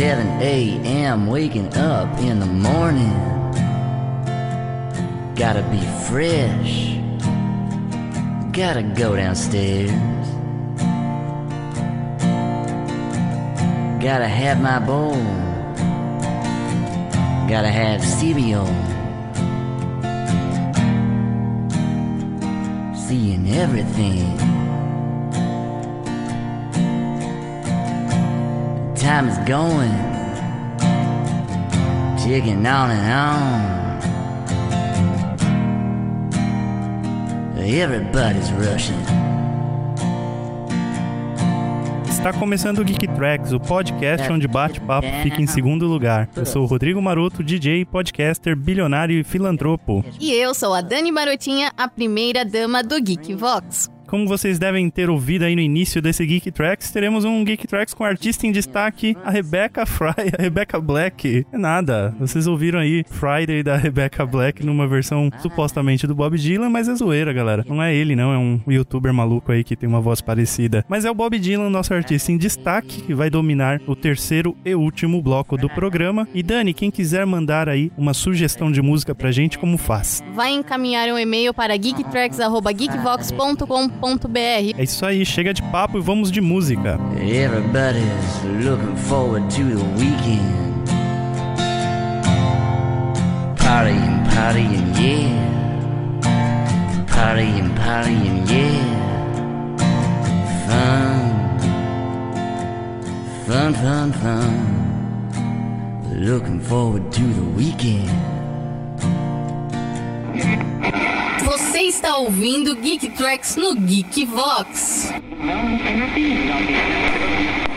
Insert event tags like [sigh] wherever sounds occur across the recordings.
7 a.m. waking up in the morning. Gotta be fresh. Gotta go downstairs. Gotta have my bowl. Gotta have cereal. Seeing everything. Time is going. Ticking on and on. Everybody's rushing. Está começando o Geek Tracks, o podcast onde bate-papo fica em segundo lugar. Eu sou o Rodrigo Maroto, DJ, podcaster, bilionário e filantropo. E eu sou a Dani Marotinha, a primeira dama do Geek Vox. Como vocês devem ter ouvido aí no início desse Geek Tracks, teremos um Geek Tracks com artista em destaque, a Rebecca Fry, [laughs] a Rebecca Black. É nada, vocês ouviram aí Friday da [laughs] Rebecca Black numa versão supostamente do Bob Dylan, mas é zoeira, galera. Não é ele, não, é um youtuber maluco aí que tem uma voz parecida. Mas é o Bob Dylan, nosso artista em destaque, que vai dominar o terceiro e último bloco do programa. E Dani, quem quiser mandar aí uma sugestão de música pra gente, como faz? Vai encaminhar um e-mail para geektracks.geekvox.com é isso aí, chega de papo e vamos de música. Everybody's looking forward to the weekend. Partying, partying, yeah. Partying, partying, yeah. Fun, fun, fun, fun. Looking forward to the weekend. Está ouvindo Geek Tracks no Geek Vox. Bless my heart.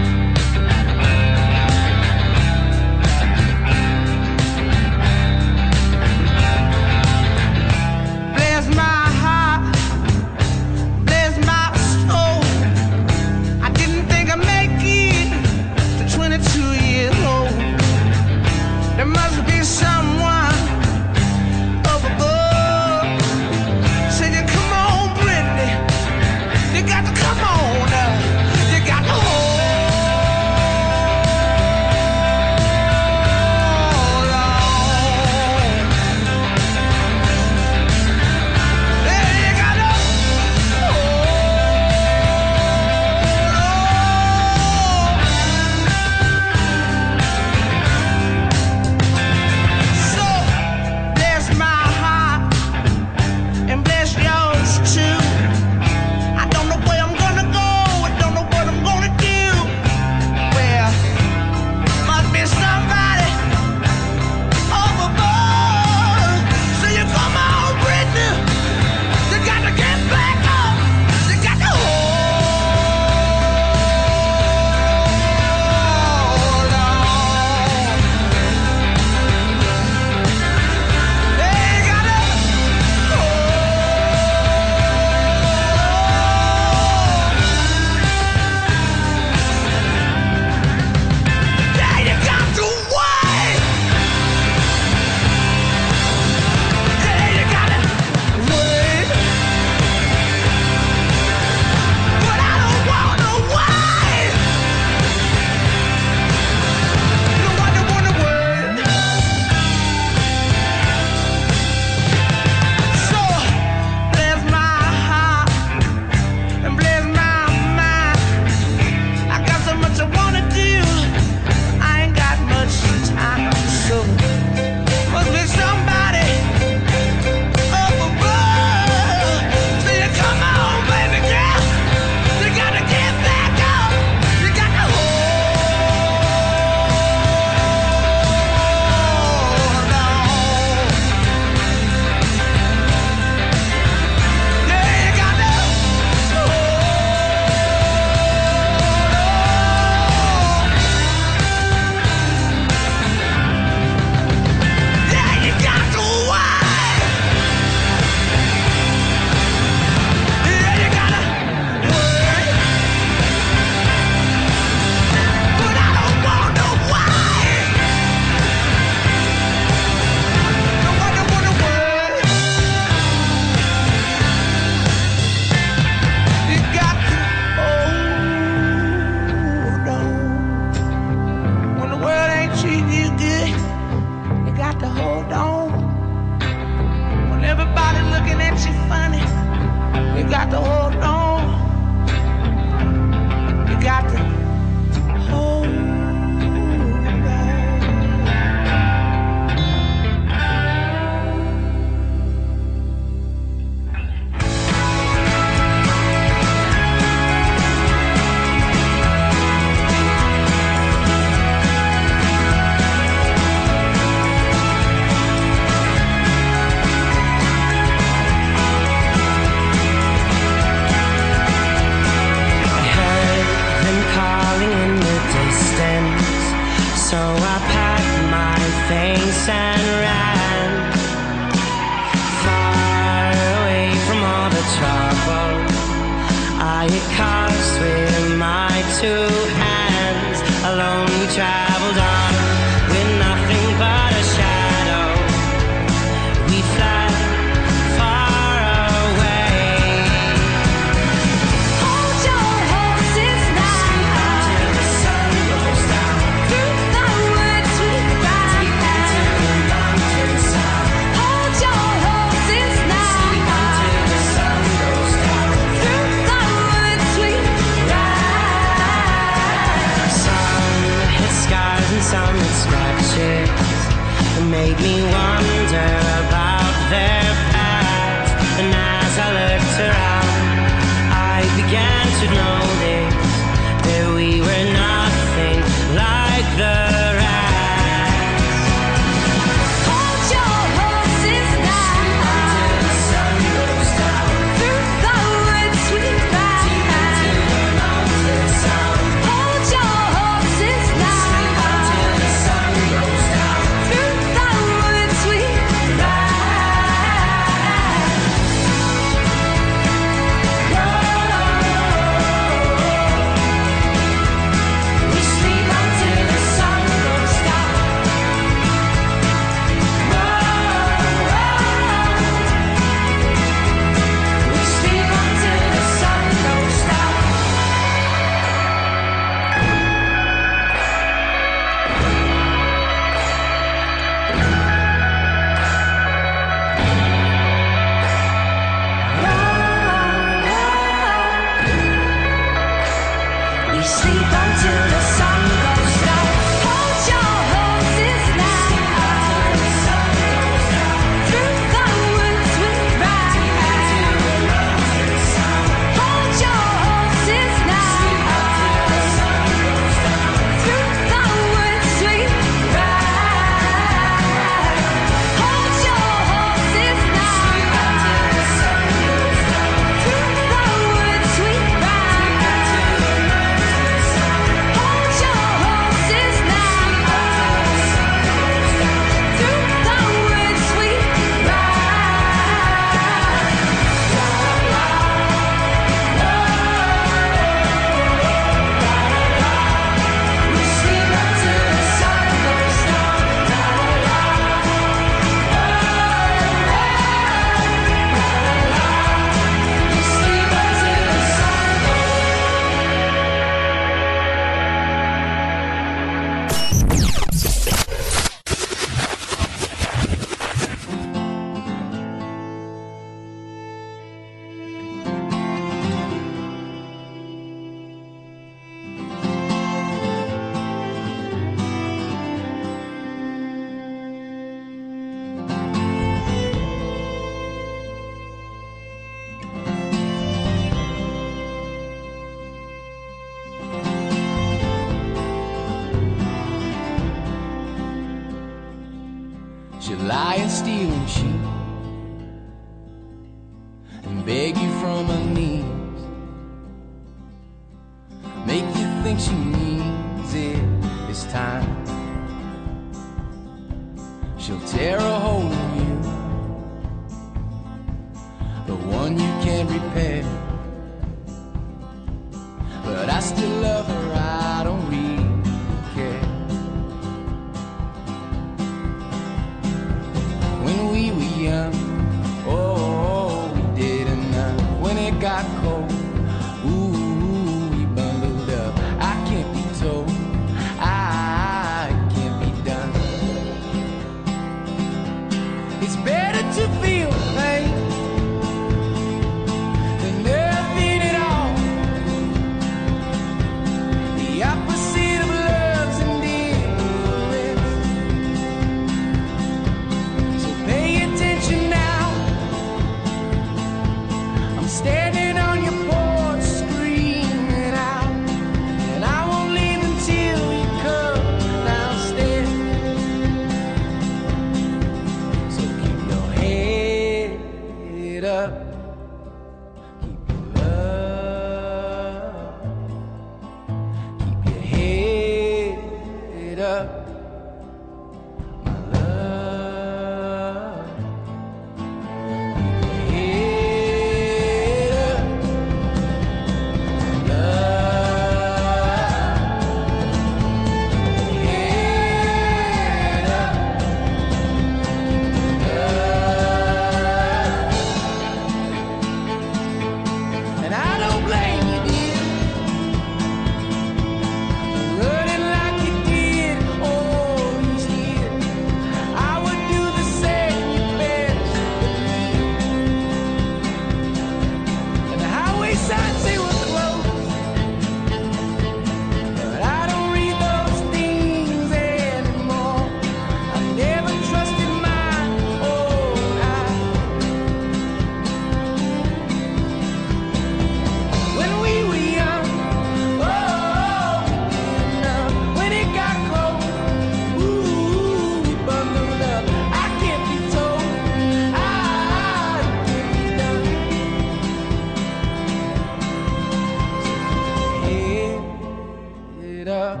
up.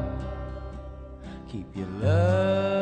Keep your love.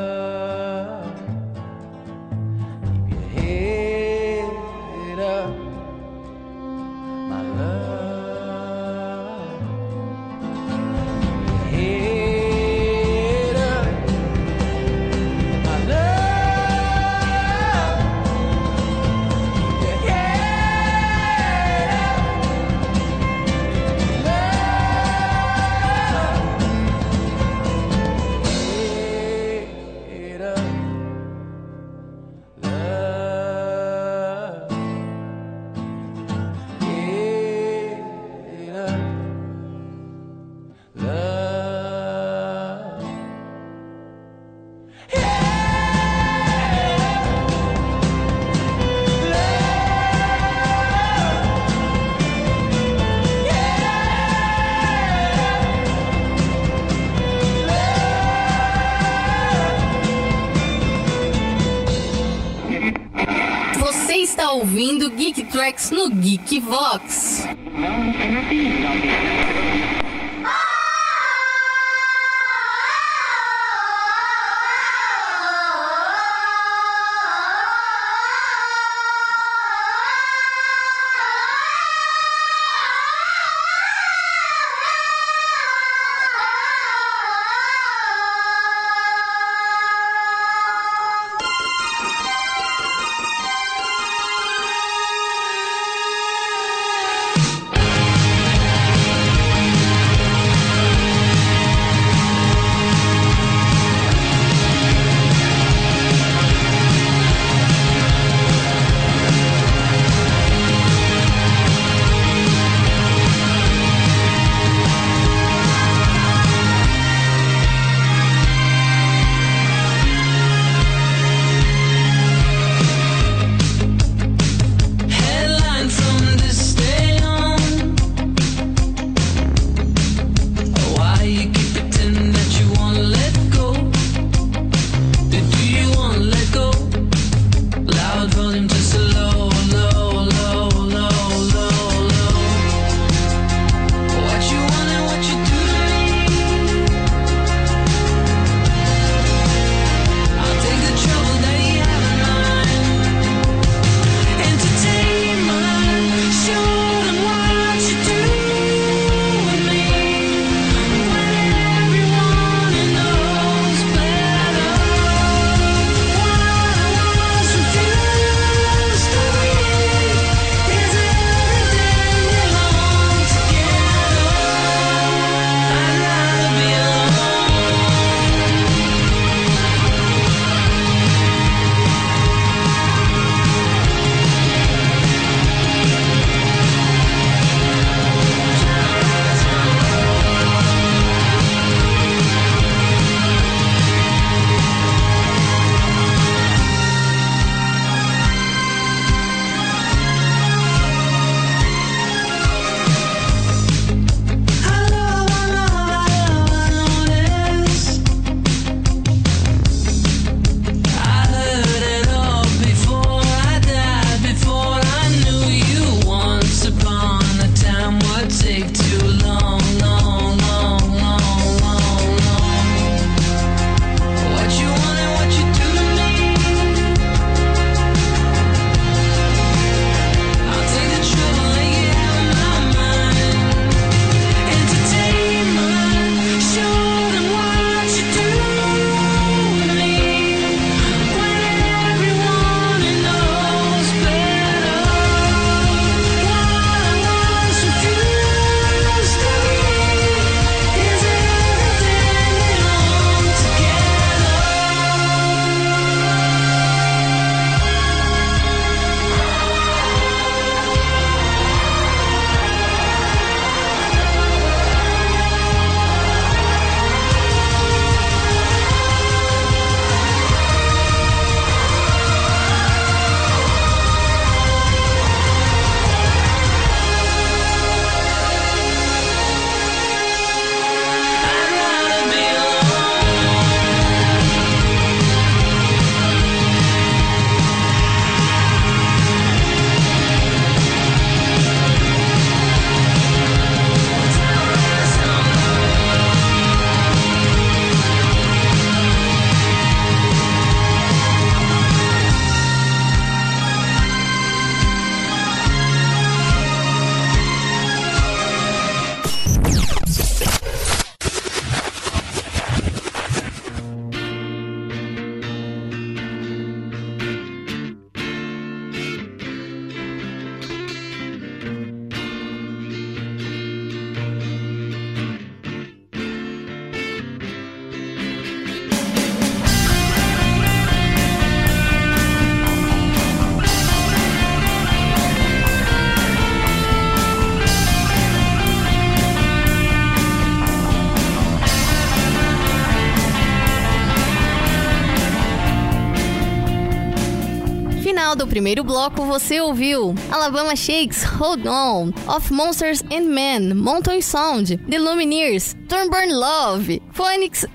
No Geek primeiro bloco, você ouviu. Alabama Shakes, Hold On, Of Monsters and Men, Mountain Sound, The Lumineers, Thornburn Love, Phoenix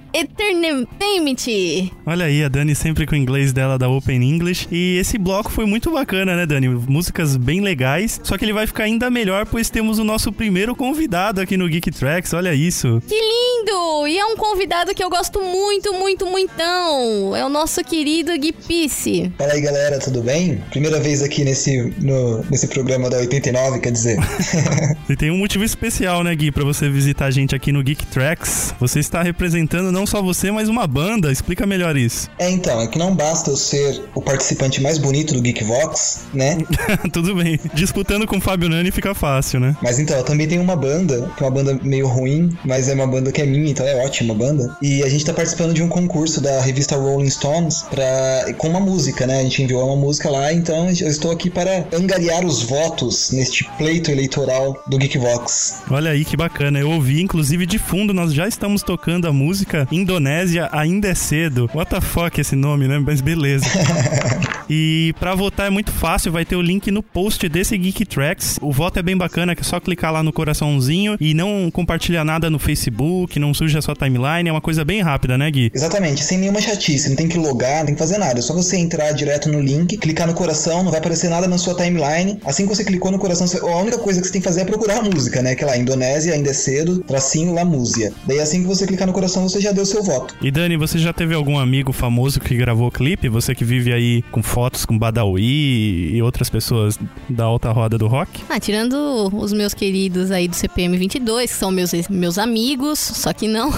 Eternity. Olha aí, a Dani sempre com o inglês dela da Open English. E esse bloco foi muito bacana, né, Dani? Músicas bem legais. Só que ele vai ficar ainda melhor, pois temos o nosso primeiro convidado aqui no Geek Tracks. Olha isso. Que lindo! E é um convidado que eu gosto muito, muito, muitão. É o nosso querido Gui Pisse. Fala aí, galera, tudo bem? Primeira vez aqui nesse, no- nesse programa da 89, quer dizer. [laughs] E tem um motivo especial, né, Gui, pra você visitar a gente aqui no Geek Tracks. Você está representando não só você, mas uma banda. Explica melhor isso. é, então, é que não basta eu ser o participante mais bonito do Geekvox, né? [laughs] Tudo bem. Disputando com o Fábio Nani fica fácil, né? Mas então, eu também tenho uma banda, que é uma banda meio ruim, mas é uma banda que é minha, então é ótima banda. E a gente tá participando de um concurso da revista Rolling Stones pra, com uma música, né? A gente enviou uma música lá, então eu estou aqui para angariar os votos neste pleito eleitoral do Geekvox. Olha aí que bacana. Eu ouvi, inclusive, de fundo, nós já estamos tocando a música Indonésia Ainda é Cedo. What the fuck esse nome, né? Mas beleza. [laughs] E pra votar é muito fácil, vai ter o link no post desse Geek Tracks. O voto é bem bacana, que é só clicar lá no coraçãozinho e não compartilhar nada no Facebook, não suja a sua timeline, é uma coisa bem rápida, né, Gui? Exatamente, sem nenhuma chatice, não tem que logar, não tem que fazer nada. É só você entrar direto no link, clicar no coração, não vai aparecer nada na sua timeline. Assim que você clicou no coração, a única coisa que você tem que fazer é procurar a música, né? Que é lá, Indonésia, ainda é cedo, tracinho La Músia. Daí assim que você clicar no coração, você já deu seu voto. E Dani, você já teve algum amigo famoso que gravou o clipe? Você que vive aí com fotos com Badawi e outras pessoas da alta roda do rock? Ah, tirando os meus queridos aí do CPM 22, que são meus, meus amigos, só que não.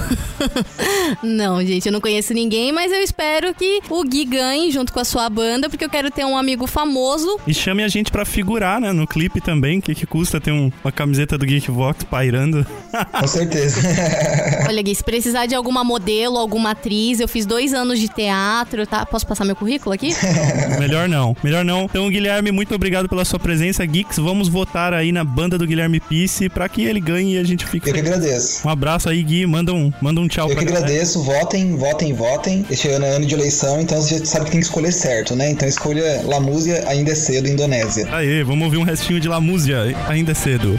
[laughs] não, gente, eu não conheço ninguém, mas eu espero que o Gui ganhe junto com a sua banda, porque eu quero ter um amigo famoso. E chame a gente pra figurar, né, no clipe também. O que, que custa ter um- uma camiseta do Geekvox pairando? [laughs] Com certeza. [laughs] Olha, Gui, se precisar de alguma modelo, alguma atriz, eu fiz dois anos de teatro, tá? Posso passar meu currículo aqui? [laughs] Melhor não, melhor não. Então, Guilherme, muito obrigado pela sua presença. Geeks, vamos votar aí na banda do Guilherme Pisse pra que ele ganhe e a gente fique. Eu que agradeço. Um abraço aí, Gui. Manda um, manda um tchau Eu pra que galera. agradeço, votem, votem, votem. Este ano é ano de eleição, então você já sabe que tem que escolher certo, né? Então escolha La Músia, ainda é cedo, Indonésia. Aê, vamos ouvir um restinho de La Músia. Ainda é cedo.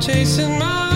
Chasing my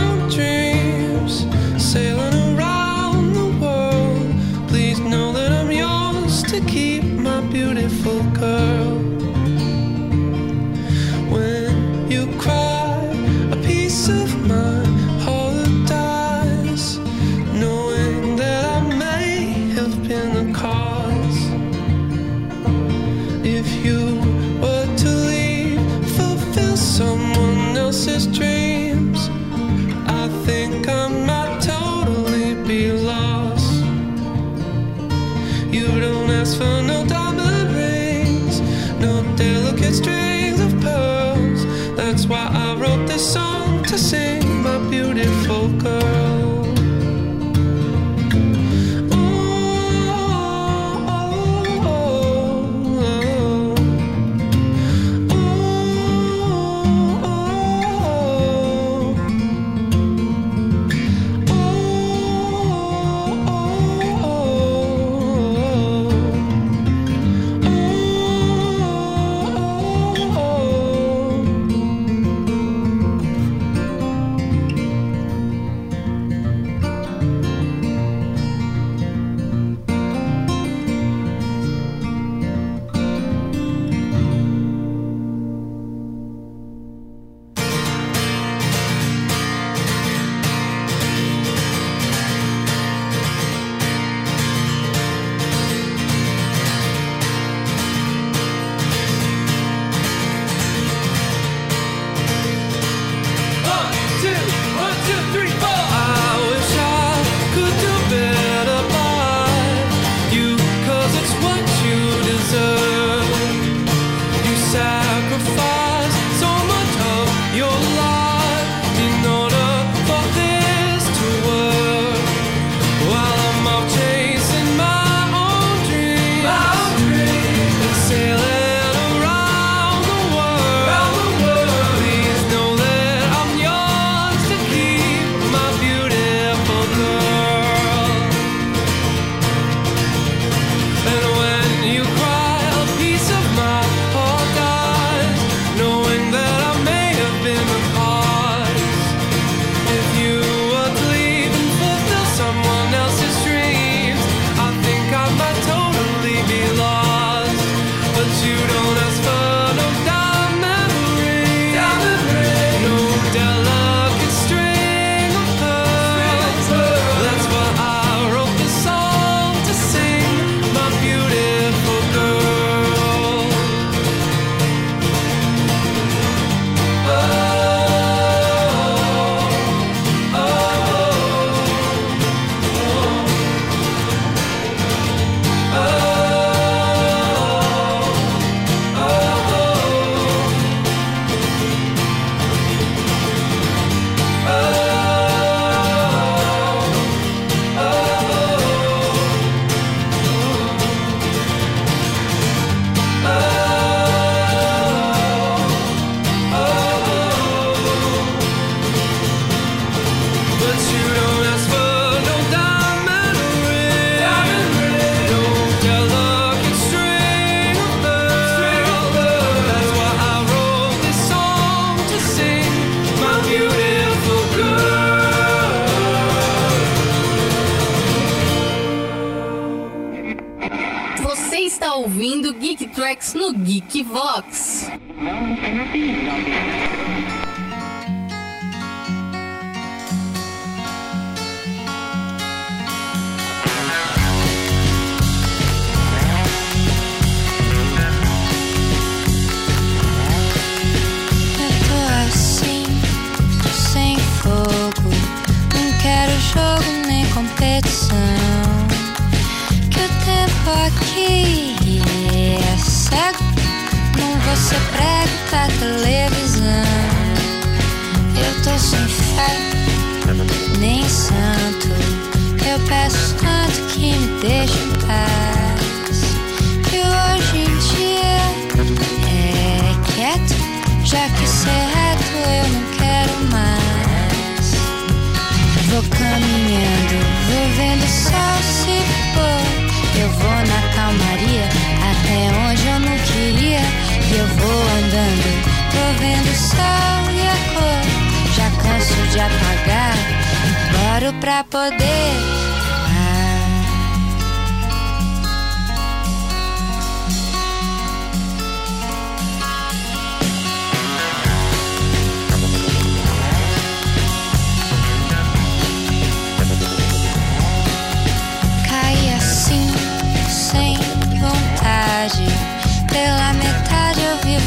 shoot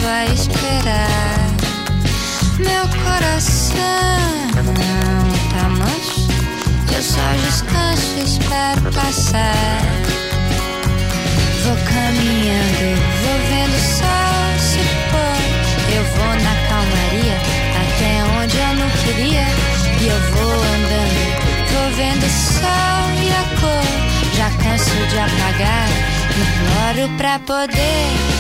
a esperar. Meu coração tá manso. Eu só descanso e espero passar. Vou caminhando, vou vendo o sol se pôr. Eu vou na calmaria, até onde eu não queria. E eu vou andando, vou vendo o sol e a cor. Já canso de apagar, imploro pra poder.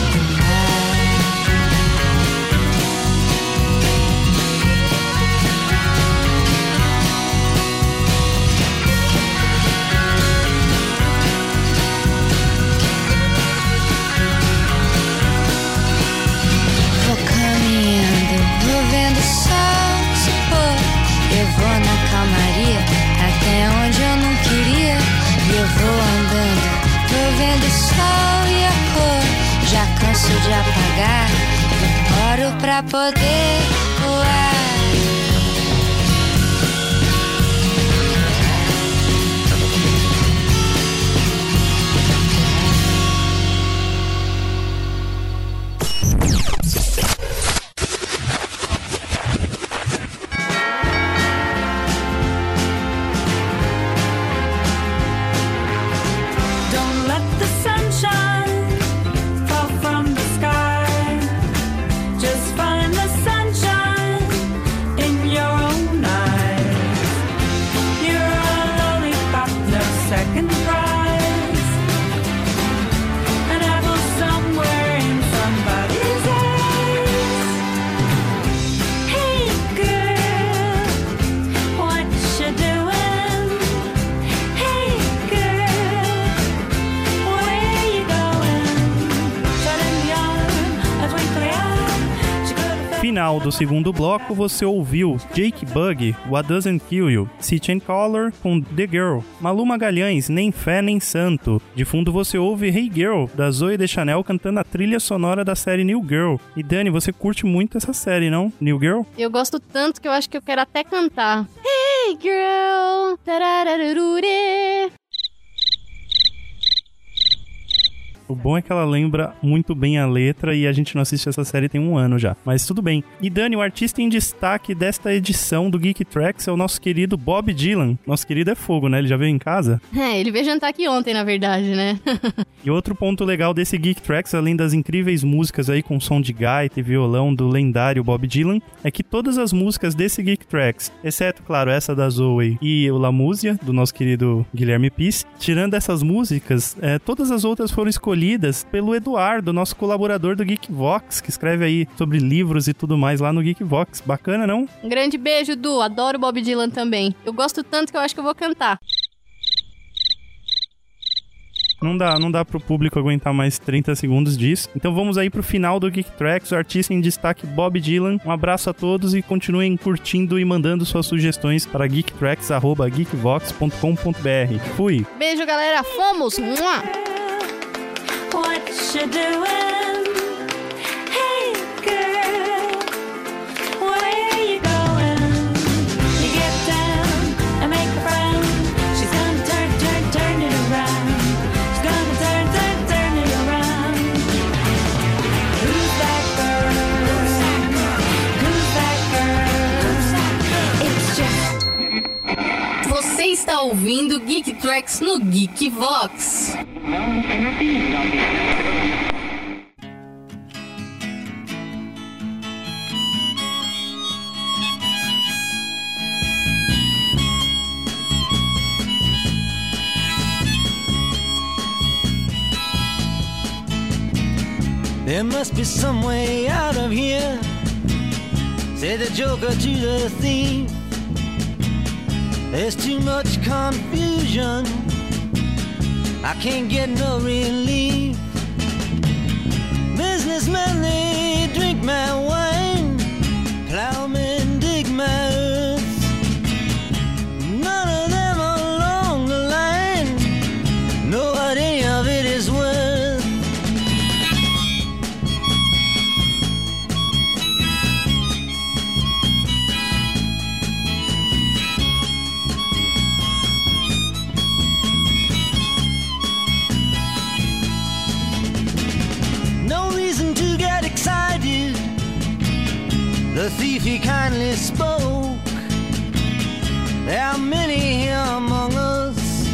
Pra poder Final do segundo bloco, você ouviu Jake Bug, What Doesn't Kill You, and Color com The Girl, Malu Magalhães, Nem Fé Nem Santo. De fundo você ouve Hey Girl, da Zoe Deschanel cantando a trilha sonora da série New Girl. E Dani, você curte muito essa série, não? New Girl? Eu gosto tanto que eu acho que eu quero até cantar. Hey girl. O bom é que ela lembra muito bem a letra e a gente não assiste essa série tem um ano já. Mas tudo bem. E Dani, o artista em destaque desta edição do Geek Tracks é o nosso querido Bob Dylan. Nosso querido é fogo, né? Ele já veio em casa? [laughs] É, ele veio jantar aqui ontem, na verdade, né? [laughs] E outro ponto legal desse Geek Tracks, além das incríveis músicas aí com som de gaita e violão do lendário Bob Dylan, é que todas as músicas desse Geek Tracks, exceto, claro, essa da Zoe e o La Músia, do nosso querido Guilherme Pis, tirando essas músicas, é, todas as outras foram escolhidas pelo Eduardo, nosso colaborador do Geek Vox, que escreve aí sobre livros e tudo mais lá no Geek Vox. Bacana, não? Um grande beijo, Du. Adoro Bob Dylan também. Eu gosto tanto que eu acho que eu vou cantar. Não dá, não dá pro público aguentar mais 30 segundos disso. Então vamos aí pro final do Geek Tracks, o artista em destaque Bob Dylan. Um abraço a todos e continuem curtindo e mandando suas sugestões para geektracks@geekvox.com.br. Fui. Beijo, galera. Fomos! Mua! Girl, girl? Girl? Just Você está ouvindo Geek Tracks no Geek Vox. There must be some way out of here. said the joker to the thief. There's too much confusion. I can't get no relief. Businessmen, they drink my wine. Thief he kindly spoke. There are many here among us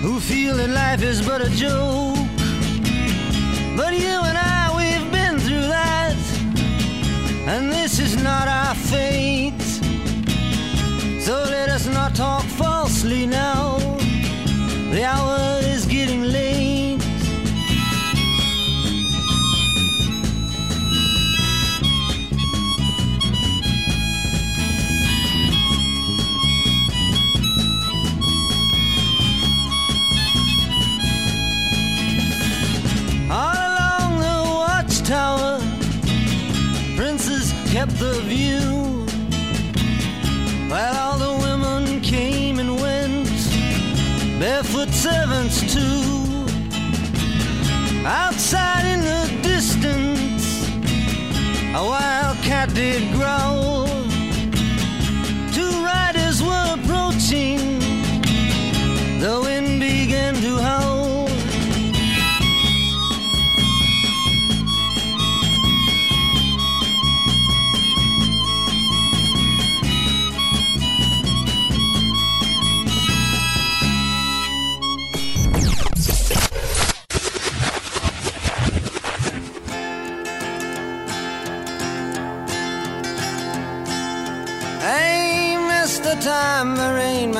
who feel that life is but a joke. Servants too. Outside in the distance, a wild cat did growl.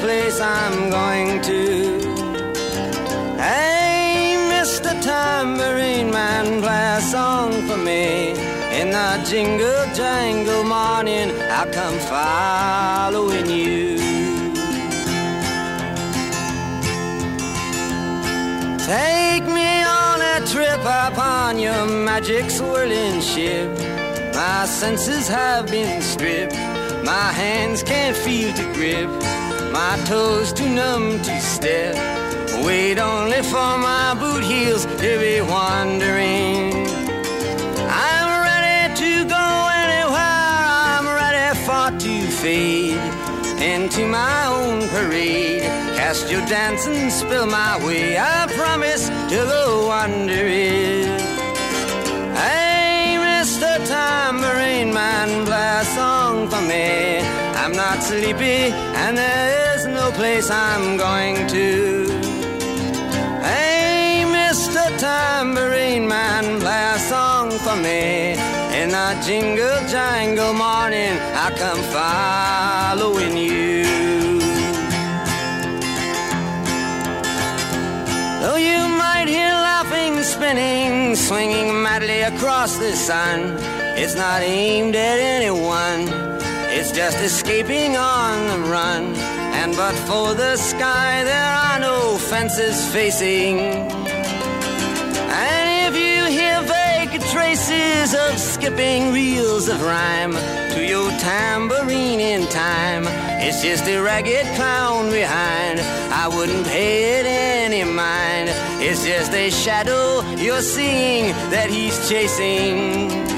place I'm going to. Hey, Mr. Tambourine Man, play a song for me. In the jingle jangle morning, I'll come following you. Take me on a trip upon your magic swirling ship. My senses have been stripped. My hands can't feel to grip my toes too numb to step. Wait only for my boot heels to be wandering. I'm ready to go anywhere, I'm ready for to fade into my own parade. Cast your dancing spell my way, I promise to go wandering. Hey, Mr. Tambourine Man, play a song for me. I'm not sleepy and there no place I'm going to. Hey, Mr. Tambourine Man, play a song for me. In a jingle jangle morning, I come following you. Though you might hear laughing, spinning, swinging madly across the sun, it's not aimed at anyone. It's just escaping on the run. But for the sky, there are no fences facing. And if you hear vague traces of skipping reels of rhyme to your tambourine in time, it's just a ragged clown behind. I wouldn't pay it any mind. It's just a shadow you're seeing that he's chasing.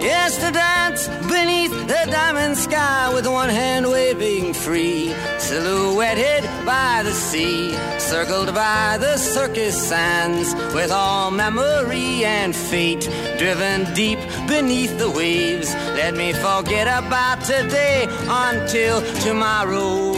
Yes, to dance beneath the diamond sky with one hand waving free, silhouetted by the sea, circled by the circus sands, with all memory and fate driven deep beneath the waves. Let me forget about today until tomorrow.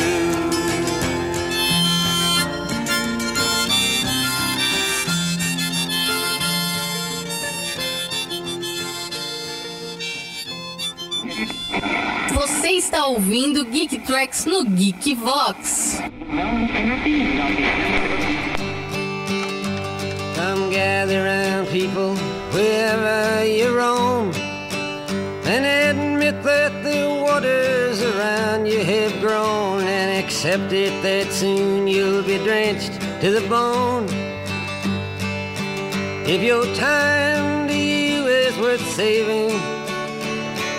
Está ouvindo Geek Tracks no Geek Vox. Come gather people, wherever you roam, and admit that the waters around you have grown, and accept it that soon you'll be drenched to the bone. If your time to you is worth saving,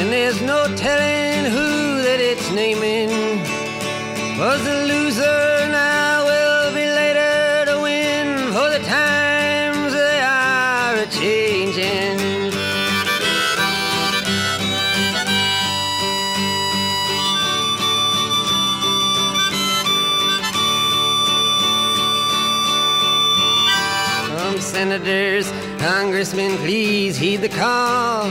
And there's no telling who that it's naming. Was the loser now will be later to win, for the times they are a changing. Some senators, congressmen, please heed the call.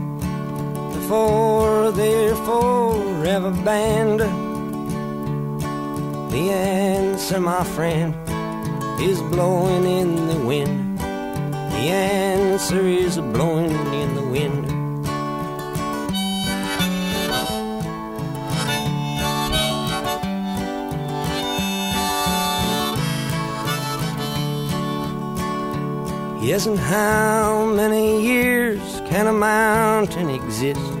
before they're forever? The answer, my friend, is blowing in the wind. The answer is blowing in the wind. Yes, and how many years can a mountain exist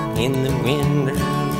in the wind.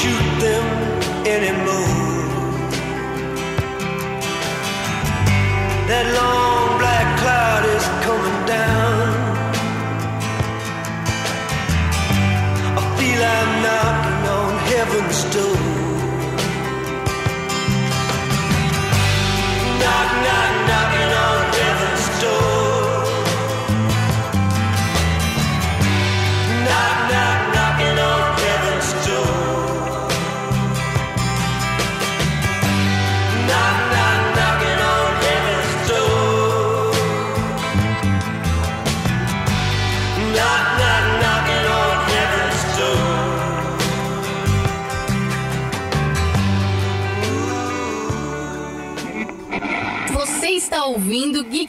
shoot them anymore. That long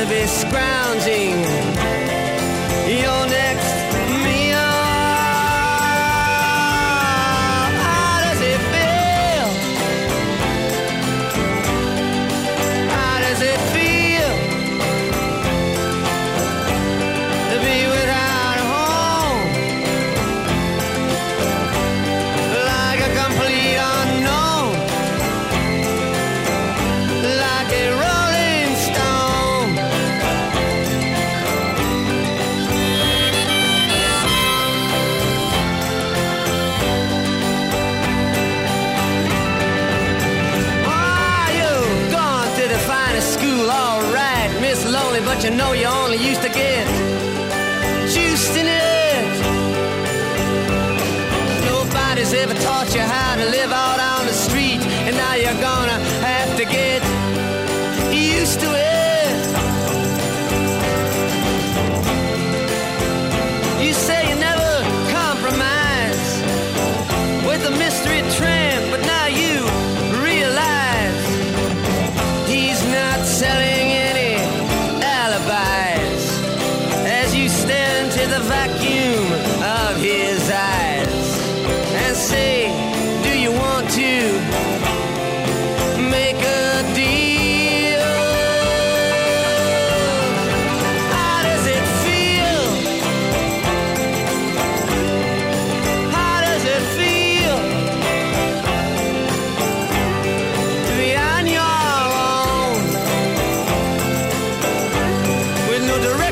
cannabis scrounging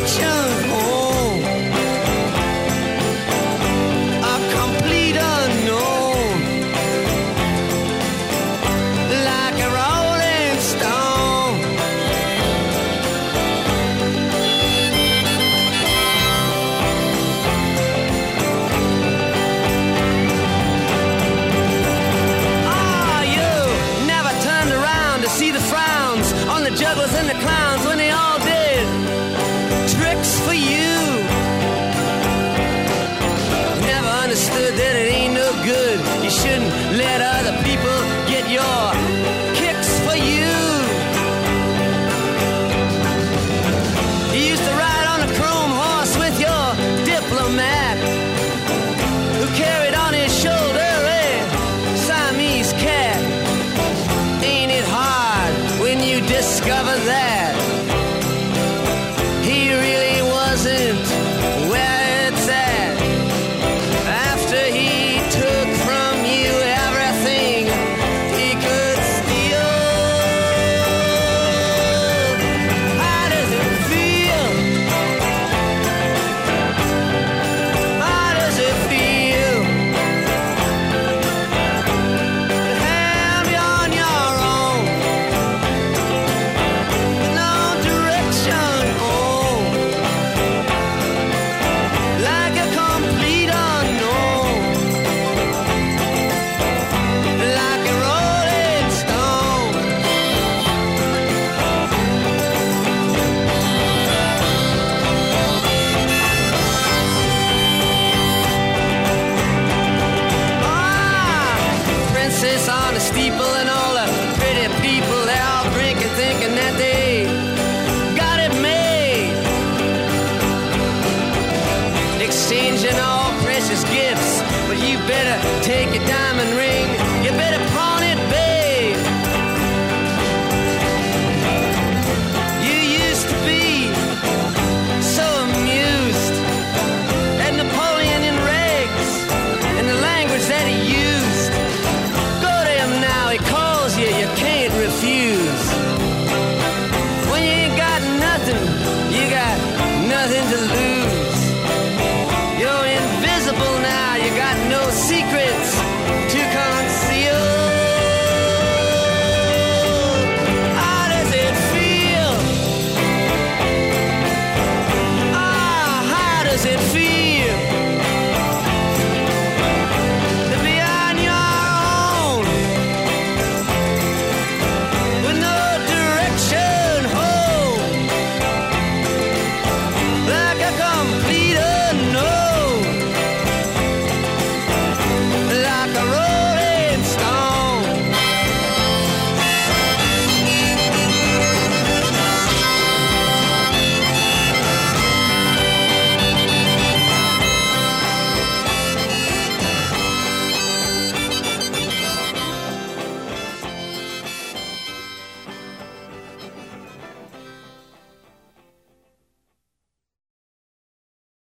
Attention